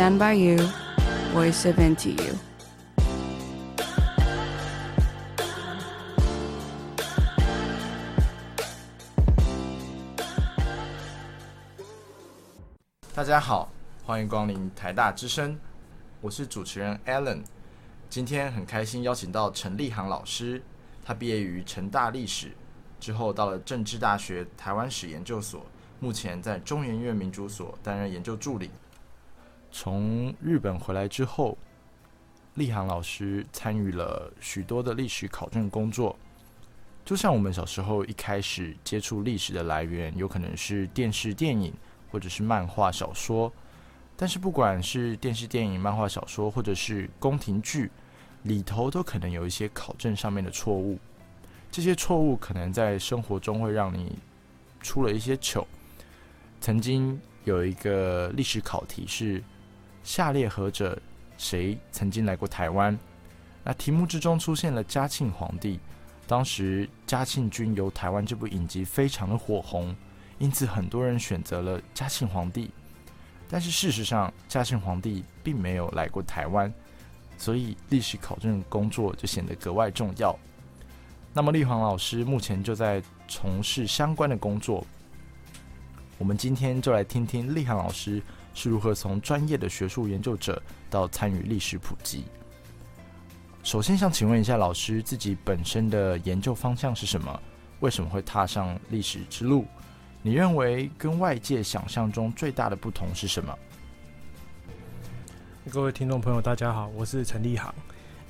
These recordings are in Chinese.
Stand by you, voice of into you。大家好，欢迎光临台大之声，我是主持人 Alan。今天很开心邀请到陈立航老师，他毕业于成大历史，之后到了政治大学台湾史研究所，目前在中研院民主所担任研究助理。从日本回来之后，立航老师参与了许多的历史考证工作。就像我们小时候一开始接触历史的来源，有可能是电视、电影。或者是漫画小说，但是不管是电视、电影、漫画小说，或者是宫廷剧里头，都可能有一些考证上面的错误。这些错误可能在生活中会让你出了一些糗。曾经有一个历史考题是：下列何者谁曾经来过台湾？那题目之中出现了嘉庆皇帝。当时嘉庆君游台湾这部影集非常的火红。因此，很多人选择了嘉庆皇帝，但是事实上，嘉庆皇帝并没有来过台湾，所以历史考证工作就显得格外重要。那么，立航老师目前就在从事相关的工作。我们今天就来听听立航老师是如何从专业的学术研究者到参与历史普及。首先，想请问一下老师，自己本身的研究方向是什么？为什么会踏上历史之路？你认为跟外界想象中最大的不同是什么？各位听众朋友，大家好，我是陈立航。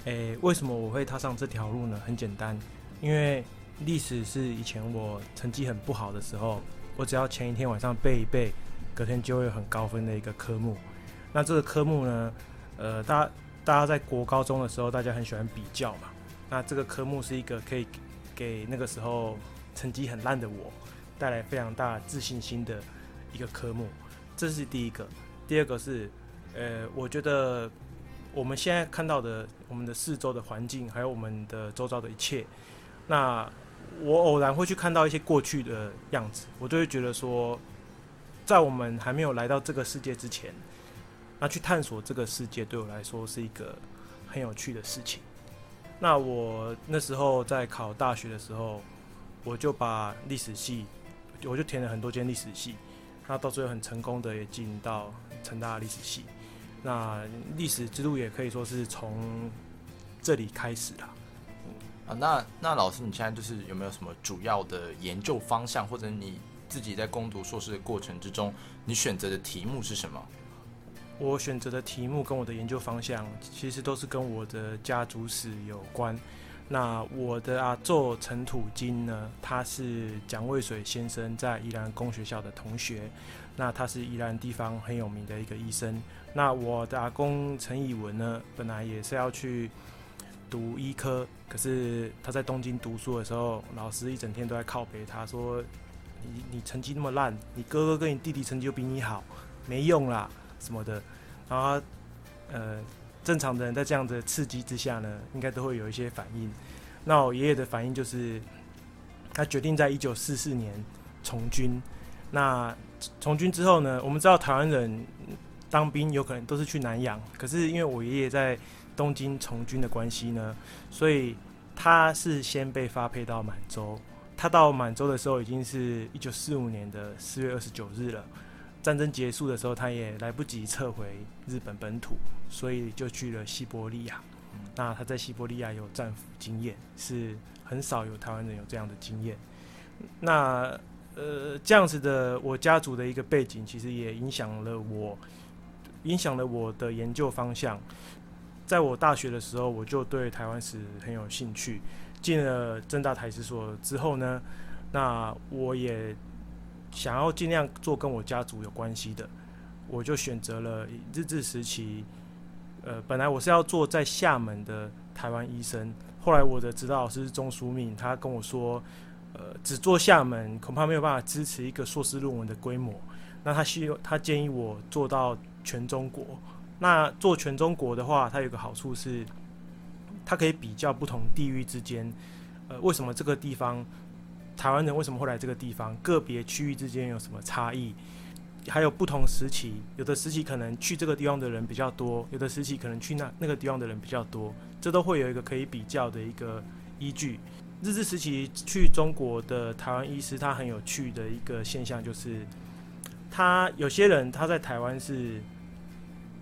诶，为什么我会踏上这条路呢？很简单，因为历史是以前我成绩很不好的时候，我只要前一天晚上背一背，隔天就会有很高分的一个科目。那这个科目呢，呃，大家大家在国高中的时候，大家很喜欢比较嘛。那这个科目是一个可以给那个时候成绩很烂的我。带来非常大自信心的一个科目，这是第一个。第二个是，呃，我觉得我们现在看到的我们的四周的环境，还有我们的周遭的一切，那我偶然会去看到一些过去的样子，我就会觉得说，在我们还没有来到这个世界之前，那去探索这个世界对我来说是一个很有趣的事情。那我那时候在考大学的时候，我就把历史系。我就填了很多间历史系，那到最后很成功的也进到成大历史系，那历史之路也可以说是从这里开始的。啊，那那老师，你现在就是有没有什么主要的研究方向，或者你自己在攻读硕士的过程之中，你选择的题目是什么？我选择的题目跟我的研究方向其实都是跟我的家族史有关。那我的阿祖陈土金呢，他是蒋渭水先生在宜兰公学校的同学，那他是宜兰地方很有名的一个医生。那我的阿公陈以文呢，本来也是要去读医科，可是他在东京读书的时候，老师一整天都在靠北他说：“你你成绩那么烂，你哥哥跟你弟弟成绩又比你好，没用啦什么的。”然后呃。正常的人在这样的刺激之下呢，应该都会有一些反应。那我爷爷的反应就是，他决定在一九四四年从军。那从军之后呢，我们知道台湾人当兵有可能都是去南洋，可是因为我爷爷在东京从军的关系呢，所以他是先被发配到满洲。他到满洲的时候已经是一九四五年的四月二十九日了。战争结束的时候，他也来不及撤回日本本土，所以就去了西伯利亚。那他在西伯利亚有战俘经验，是很少有台湾人有这样的经验。那呃，这样子的我家族的一个背景，其实也影响了我，影响了我的研究方向。在我大学的时候，我就对台湾史很有兴趣。进了正大台史所之后呢，那我也。想要尽量做跟我家族有关系的，我就选择了日治时期。呃，本来我是要做在厦门的台湾医生，后来我的指导老师钟书敏，他跟我说，呃，只做厦门恐怕没有办法支持一个硕士论文的规模。那他希他建议我做到全中国。那做全中国的话，它有个好处是，它可以比较不同地域之间，呃，为什么这个地方。台湾人为什么会来这个地方？个别区域之间有什么差异？还有不同时期，有的时期可能去这个地方的人比较多，有的时期可能去那那个地方的人比较多，这都会有一个可以比较的一个依据。日治时期去中国的台湾医师，他很有趣的一个现象就是，他有些人他在台湾是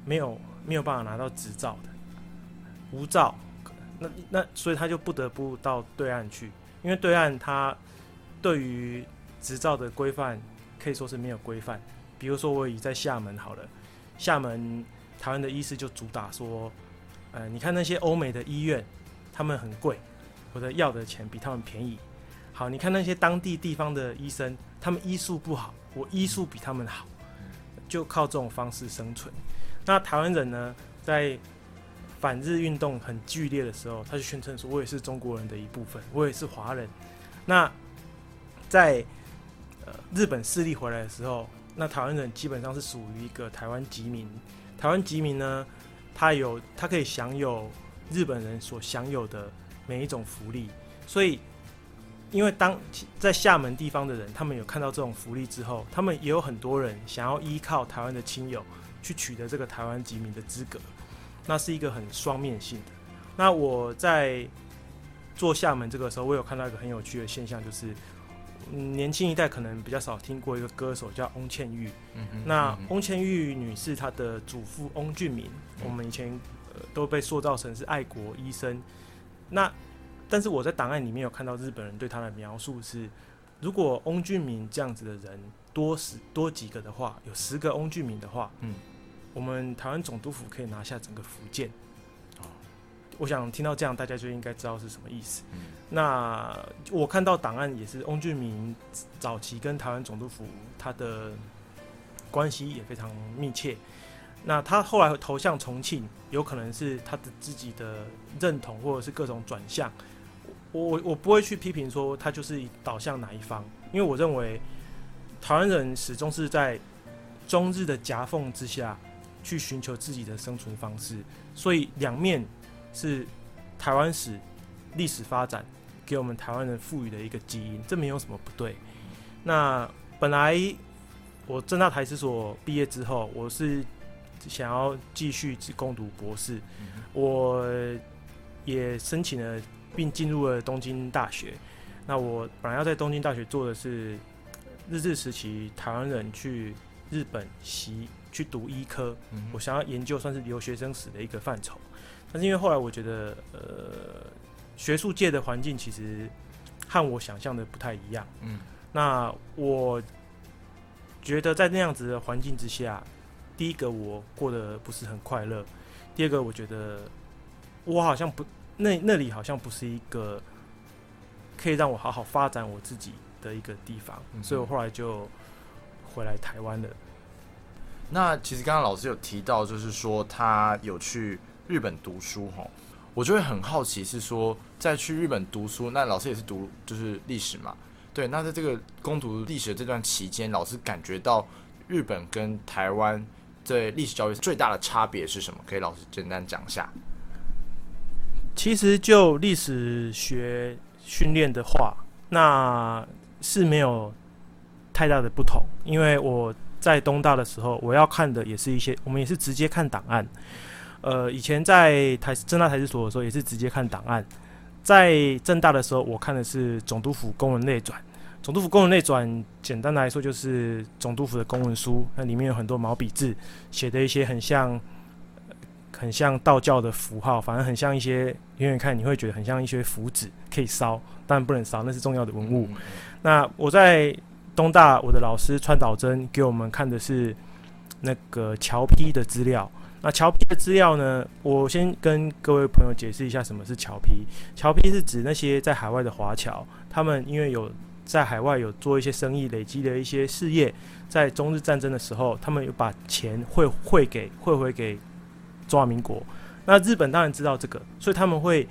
没有没有办法拿到执照的，无照，那那所以他就不得不到对岸去，因为对岸他对于执照的规范可以说是没有规范。比如说我以在厦门好了，厦门台湾的医师就主打说，呃，你看那些欧美的医院，他们很贵。我的要的钱比他们便宜。好，你看那些当地地方的医生，他们医术不好，我医术比他们好，就靠这种方式生存。那台湾人呢，在反日运动很剧烈的时候，他就宣称说：“我也是中国人的一部分，我也是华人。”那在呃日本势力回来的时候，那台湾人基本上是属于一个台湾籍民。台湾籍民呢，他有他可以享有日本人所享有的。每一种福利，所以，因为当在厦门地方的人，他们有看到这种福利之后，他们也有很多人想要依靠台湾的亲友去取得这个台湾籍民的资格，那是一个很双面性的。那我在做厦门这个时候，我有看到一个很有趣的现象，就是、嗯、年轻一代可能比较少听过一个歌手叫翁倩玉。嗯那翁倩玉女士她的祖父翁俊明，嗯、我们以前、呃、都被塑造成是爱国医生。那，但是我在档案里面有看到日本人对他的描述是，如果翁俊明这样子的人多十多几个的话，有十个翁俊明的话，嗯，我们台湾总督府可以拿下整个福建。哦，我想听到这样，大家就应该知道是什么意思。嗯，那我看到档案也是翁俊明早期跟台湾总督府他的关系也非常密切。那他后来投向重庆，有可能是他的自己的认同，或者是各种转向。我我我不会去批评说他就是导向哪一方，因为我认为台湾人始终是在中日的夹缝之下去寻求自己的生存方式，所以两面是台湾史历史发展给我们台湾人赋予的一个基因，这没有什么不对。那本来我正大台史所毕业之后，我是。想要继续攻读博士，我也申请了，并进入了东京大学。那我本来要在东京大学做的是日治时期台湾人去日本习去读医科，我想要研究算是留学生史的一个范畴。但是因为后来我觉得，呃，学术界的环境其实和我想象的不太一样。嗯，那我觉得在那样子的环境之下。第一个我过得不是很快乐，第二个我觉得我好像不那那里好像不是一个可以让我好好发展我自己的一个地方，嗯、所以我后来就回来台湾了。那其实刚刚老师有提到，就是说他有去日本读书哈，我就会很好奇是说在去日本读书，那老师也是读就是历史嘛，对，那在这个攻读历史的这段期间，老师感觉到日本跟台湾。对历史教育最大的差别是什么？可以老师简单讲一下。其实就历史学训练的话，那是没有太大的不同。因为我在东大的时候，我要看的也是一些，我们也是直接看档案。呃，以前在台正大台史所的时候，也是直接看档案。在正大的时候，我看的是总督府公文内转。总督府公文内转，简单来说就是总督府的公文书，那里面有很多毛笔字，写的一些很像、很像道教的符号，反正很像一些远远看你会觉得很像一些符纸，可以烧，但不能烧，那是重要的文物。嗯、那我在东大，我的老师川岛真给我们看的是那个侨批的资料。那侨批的资料呢，我先跟各位朋友解释一下什么是侨批。侨批是指那些在海外的华侨，他们因为有在海外有做一些生意，累积的一些事业，在中日战争的时候，他们有把钱汇汇给汇回给中华民国。那日本当然知道这个，所以他们会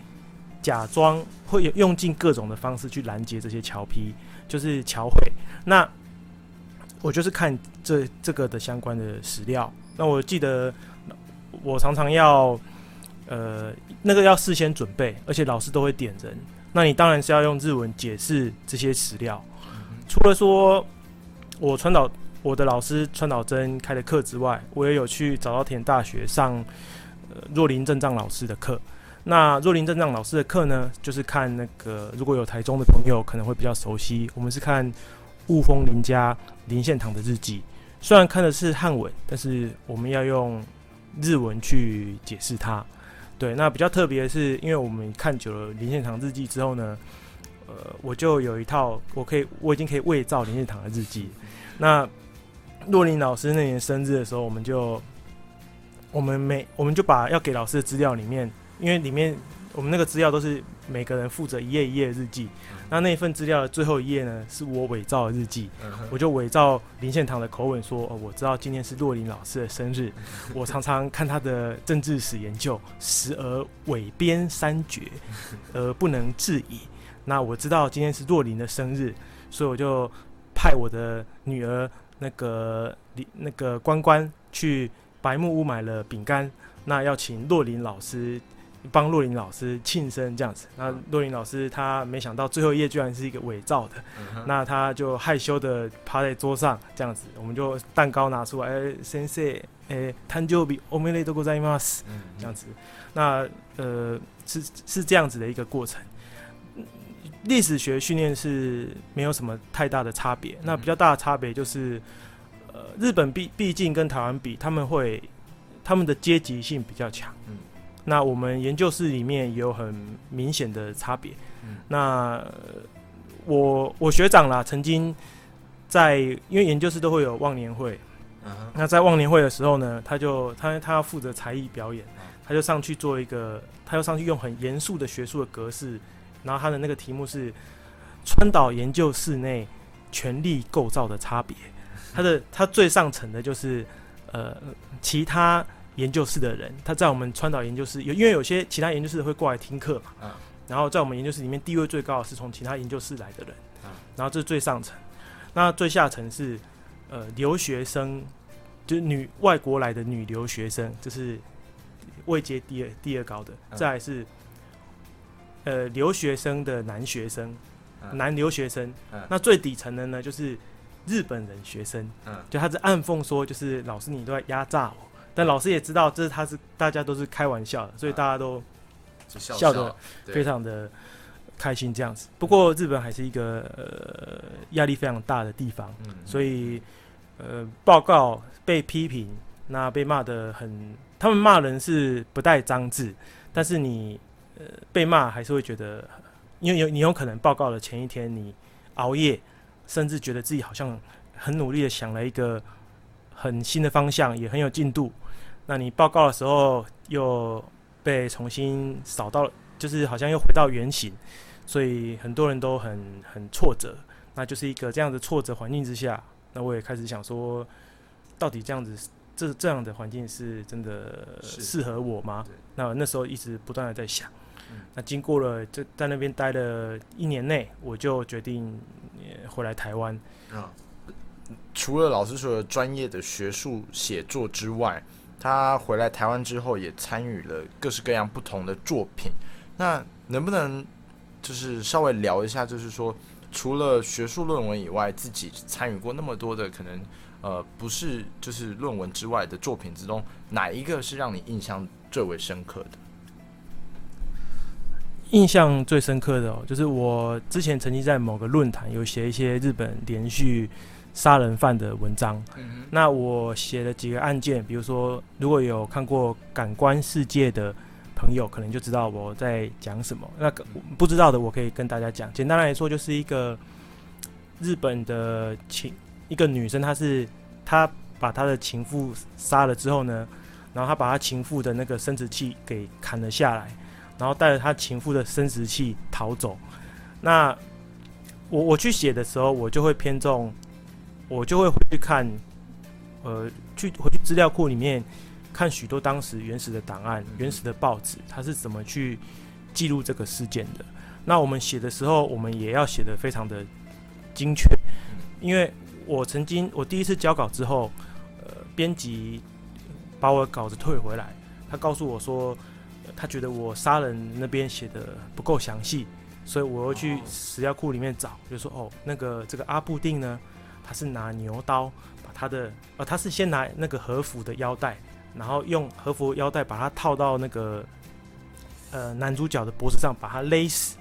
假装会有用尽各种的方式去拦截这些侨批，就是侨会。那我就是看这这个的相关的史料。那我记得我常常要呃那个要事先准备，而且老师都会点人。那你当然是要用日文解释这些史料。除了说，我川岛，我的老师川岛真开的课之外，我也有去早稻田大学上呃若林正藏老师的课。那若林正藏老师的课呢，就是看那个如果有台中的朋友可能会比较熟悉，我们是看雾峰林家林献堂的日记。虽然看的是汉文，但是我们要用日文去解释它。对，那比较特别的是，因为我们看久了林献堂日记之后呢，呃，我就有一套，我可以我已经可以伪造林献堂的日记。那若林老师那年生日的时候，我们就我们每我们就把要给老师的资料里面，因为里面我们那个资料都是每个人负责一页一页的日记。那那一份资料的最后一页呢，是我伪造的日记，我就伪造林献堂的口吻说：“哦，我知道今天是若林老师的生日，我常常看他的政治史研究，时而伪编三绝，而不能置疑。那我知道今天是若林的生日，所以我就派我的女儿那个李那个关关去白木屋买了饼干，那要请若林老师。”帮若林老师庆生这样子，那若林老师他没想到最后一页居然是一个伪造的，嗯、那他就害羞的趴在桌上这样子，我们就蛋糕拿出来，哎，先生，哎，诞生日おめでとうございます，这样子，那呃是是这样子的一个过程。历史学训练是没有什么太大的差别，那比较大的差别就是，呃，日本毕毕竟跟台湾比，他们会他们的阶级性比较强。嗯 那我们研究室里面也有很明显的差别。嗯、那我我学长啦，曾经在因为研究室都会有忘年会，嗯、那在忘年会的时候呢，他就他他要负责才艺表演，他就上去做一个，他就上去用很严肃的学术的格式，然后他的那个题目是川岛研究室内权力构造的差别。他的他最上层的就是呃其他。研究室的人，他在我们川岛研究室有，因为有些其他研究室会过来听课嘛，嗯，然后在我们研究室里面地位最高的是从其他研究室来的人，嗯，然后这是最上层，那最下层是呃留学生，就是女外国来的女留学生，这是位阶第二第二高的，再来是呃留学生的男学生，男留学生，那最底层的呢就是日本人学生，嗯，就他是暗讽说，就是老师你都在压榨我。但老师也知道，这是他是大家都是开玩笑的，所以大家都笑得非常的开心这样子。不过日本还是一个呃压力非常大的地方，所以呃报告被批评，那被骂的很，他们骂人是不带脏字，但是你呃被骂还是会觉得，因为有你有可能报告的前一天你熬夜，甚至觉得自己好像很努力的想了一个很新的方向，也很有进度。那你报告的时候又被重新扫到，就是好像又回到原形，所以很多人都很很挫折。那就是一个这样的挫折环境之下，那我也开始想说，到底这样子这这样的环境是真的适合我吗？那那时候一直不断的在想。那经过了就在那边待了一年内，我就决定回来台湾。啊，除了老师说的专业的学术写作之外。他回来台湾之后，也参与了各式各样不同的作品。那能不能就是稍微聊一下，就是说，除了学术论文以外，自己参与过那么多的可能，呃，不是就是论文之外的作品之中，哪一个是让你印象最为深刻的？印象最深刻的哦，就是我之前曾经在某个论坛有写一些日本连续。杀人犯的文章，嗯、那我写了几个案件，比如说，如果有看过《感官世界》的朋友，可能就知道我在讲什么。那个不知道的，我可以跟大家讲。简单来说，就是一个日本的情，一个女生，她是她把她的情妇杀了之后呢，然后她把她情妇的那个生殖器给砍了下来，然后带着她情妇的生殖器逃走。那我我去写的时候，我就会偏重。我就会回去看，呃，去回去资料库里面看许多当时原始的档案、原始的报纸，它是怎么去记录这个事件的。那我们写的时候，我们也要写的非常的精确，因为我曾经我第一次交稿之后，呃，编辑把我稿子退回来，他告诉我说，他觉得我杀人那边写的不够详细，所以我又去资料库里面找，就说哦，那个这个阿布定呢？他是拿牛刀把他的，呃，他是先拿那个和服的腰带，然后用和服腰带把它套到那个呃男主角的脖子上，把他勒死。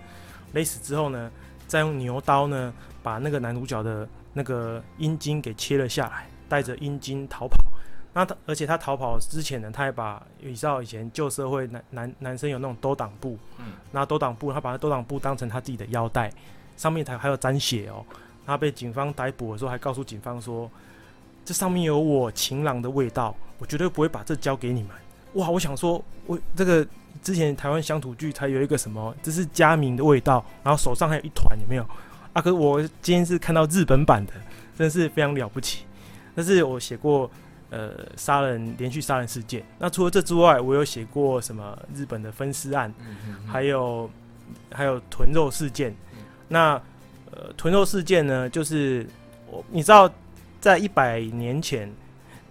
勒死之后呢，再用牛刀呢把那个男主角的那个阴茎给切了下来，带着阴茎逃跑。那他而且他逃跑之前呢，他还把你知道以前旧社会男男男生有那种兜裆布，嗯，拿兜裆布，他把那兜裆布当成他自己的腰带，上面还还有沾血哦。他被警方逮捕的时候，还告诉警方说：“这上面有我情郎的味道，我绝对不会把这交给你们。”哇，我想说，我这个之前台湾乡土剧才有一个什么，这是佳明的味道，然后手上还有一团，有没有？啊，可是我今天是看到日本版的，真是非常了不起。但是我写过。呃，杀人连续杀人事件。那除了这之外，我有写过什么日本的分尸案，还有还有豚肉事件。那呃，豚肉事件呢，就是我你知道，在一百年前，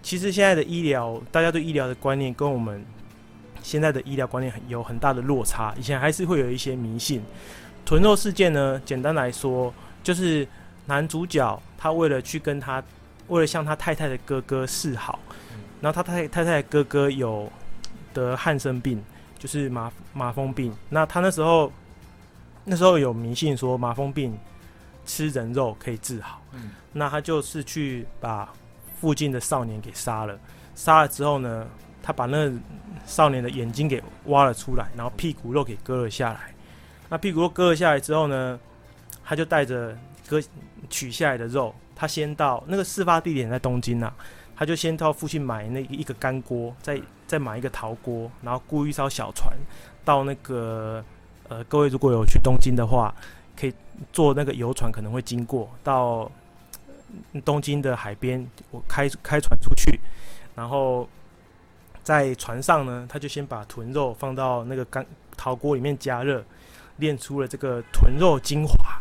其实现在的医疗，大家对医疗的观念跟我们现在的医疗观念很有很大的落差。以前还是会有一些迷信。豚肉事件呢，简单来说，就是男主角他为了去跟他。为了向他太太的哥哥示好，然后他太太太的哥哥有得汉生病，就是麻麻风病。那他那时候那时候有迷信说麻风病吃人肉可以治好，嗯那他就是去把附近的少年给杀了。杀了之后呢，他把那少年的眼睛给挖了出来，然后屁股肉给割了下来。那屁股肉割了下来之后呢，他就带着割取下来的肉。他先到那个事发地点在东京、啊，他就先到附近买那一个干锅，再再买一个陶锅，然后雇一艘小船到那个呃，各位如果有去东京的话，坐那个游船，可能会经过到东京的海边，我开开船出去，然后在船上呢，他就先把豚肉放到那个干陶锅里面加热，炼出了这个豚肉精华。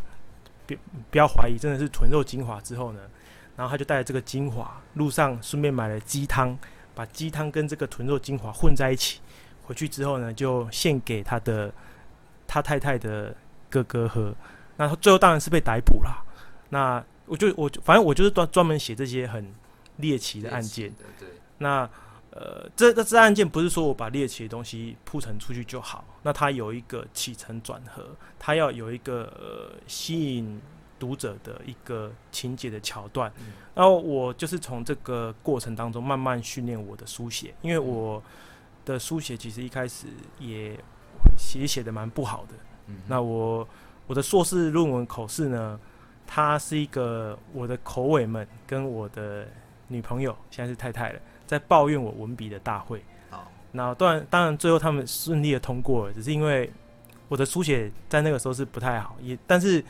别不要怀疑，真的是豚肉精华之后呢，然后他就带着这个精华，路上顺便买了鸡汤，把鸡汤跟这个豚肉精华混在一起，回去之后呢，就献给他的他太太的哥哥喝。那最后当然是被逮捕了。那我就我就反正我就是专专门写这些很猎奇的案件。对。那。呃，这这这案件不是说我把猎奇的东西铺陈出去就好，那它有一个起承转合，它要有一个呃吸引读者的一个情节的桥段，嗯、然后我就是从这个过程当中慢慢训练我的书写，因为我的书写其实一开始也写写的蛮不好的，嗯、那我我的硕士论文口试呢，它是一个我的口尾们跟我的女朋友现在是太太了。在抱怨我文笔的大会，好，那当然当然最后他们顺利的通过了，只是因为我的书写在那个时候是不太好，也但是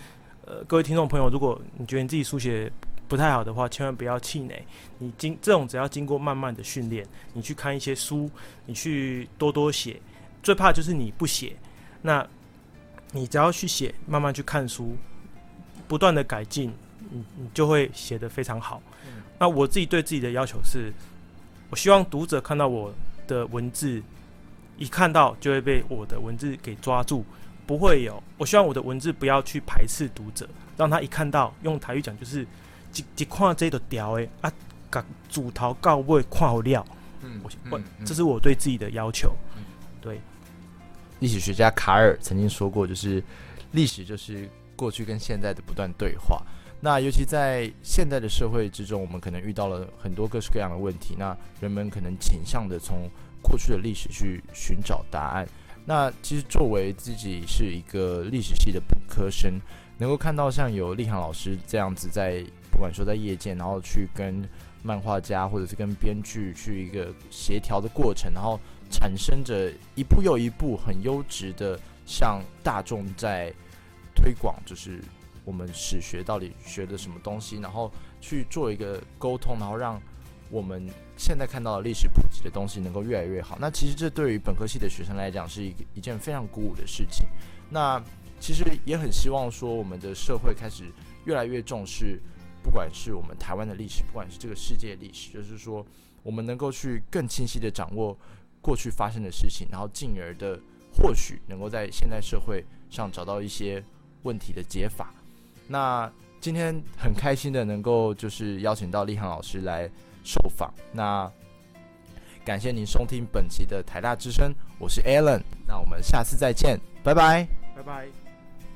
呃各位听众朋友，如果你觉得你自己书写不太好的话，千万不要气馁，你经这种只要经过慢慢的训练，你去看一些书，你去多多写，最怕就是你不写，那你只要去写，慢慢去看书，不断的改进，你你就会写得非常好。嗯，那我自己对自己的要求是。我希望读者看到我的文字，一看到就会被我的文字给抓住，不会有。我希望我的文字不要去排斥读者，让他一看到，用台语讲就是，一一看这个条诶啊，把主头告位看好料。嗯，我我这是我对自己的要求。嗯，对。历史学家卡尔曾经说过，就是历史就是过去跟现在的不断对话。那尤其在现在的社会之中，我们可能遇到了很多各式各样的问题。那人们可能倾向的从过去的历史去寻找答案。那其实作为自己是一个历史系的本科生，能够看到像有立航老师这样子在，在不管说在业界，然后去跟漫画家或者是跟编剧去一个协调的过程，然后产生着一部又一部很优质的，向大众在推广，就是。我们史学到底学的什么东西，然后去做一个沟通，然后让我们现在看到的历史普及的东西能够越来越好。那其实这对于本科系的学生来讲是一一件非常鼓舞的事情。那其实也很希望说，我们的社会开始越来越重视，不管是我们台湾的历史，不管是这个世界历史，就是说我们能够去更清晰地掌握过去发生的事情，然后进而的或许能够在现代社会上找到一些问题的解法。那今天很开心的能够就是邀请到立航老师来受访。那感谢您收听本期的台大之声，我是 Alan，那我们下次再见，拜拜，拜拜。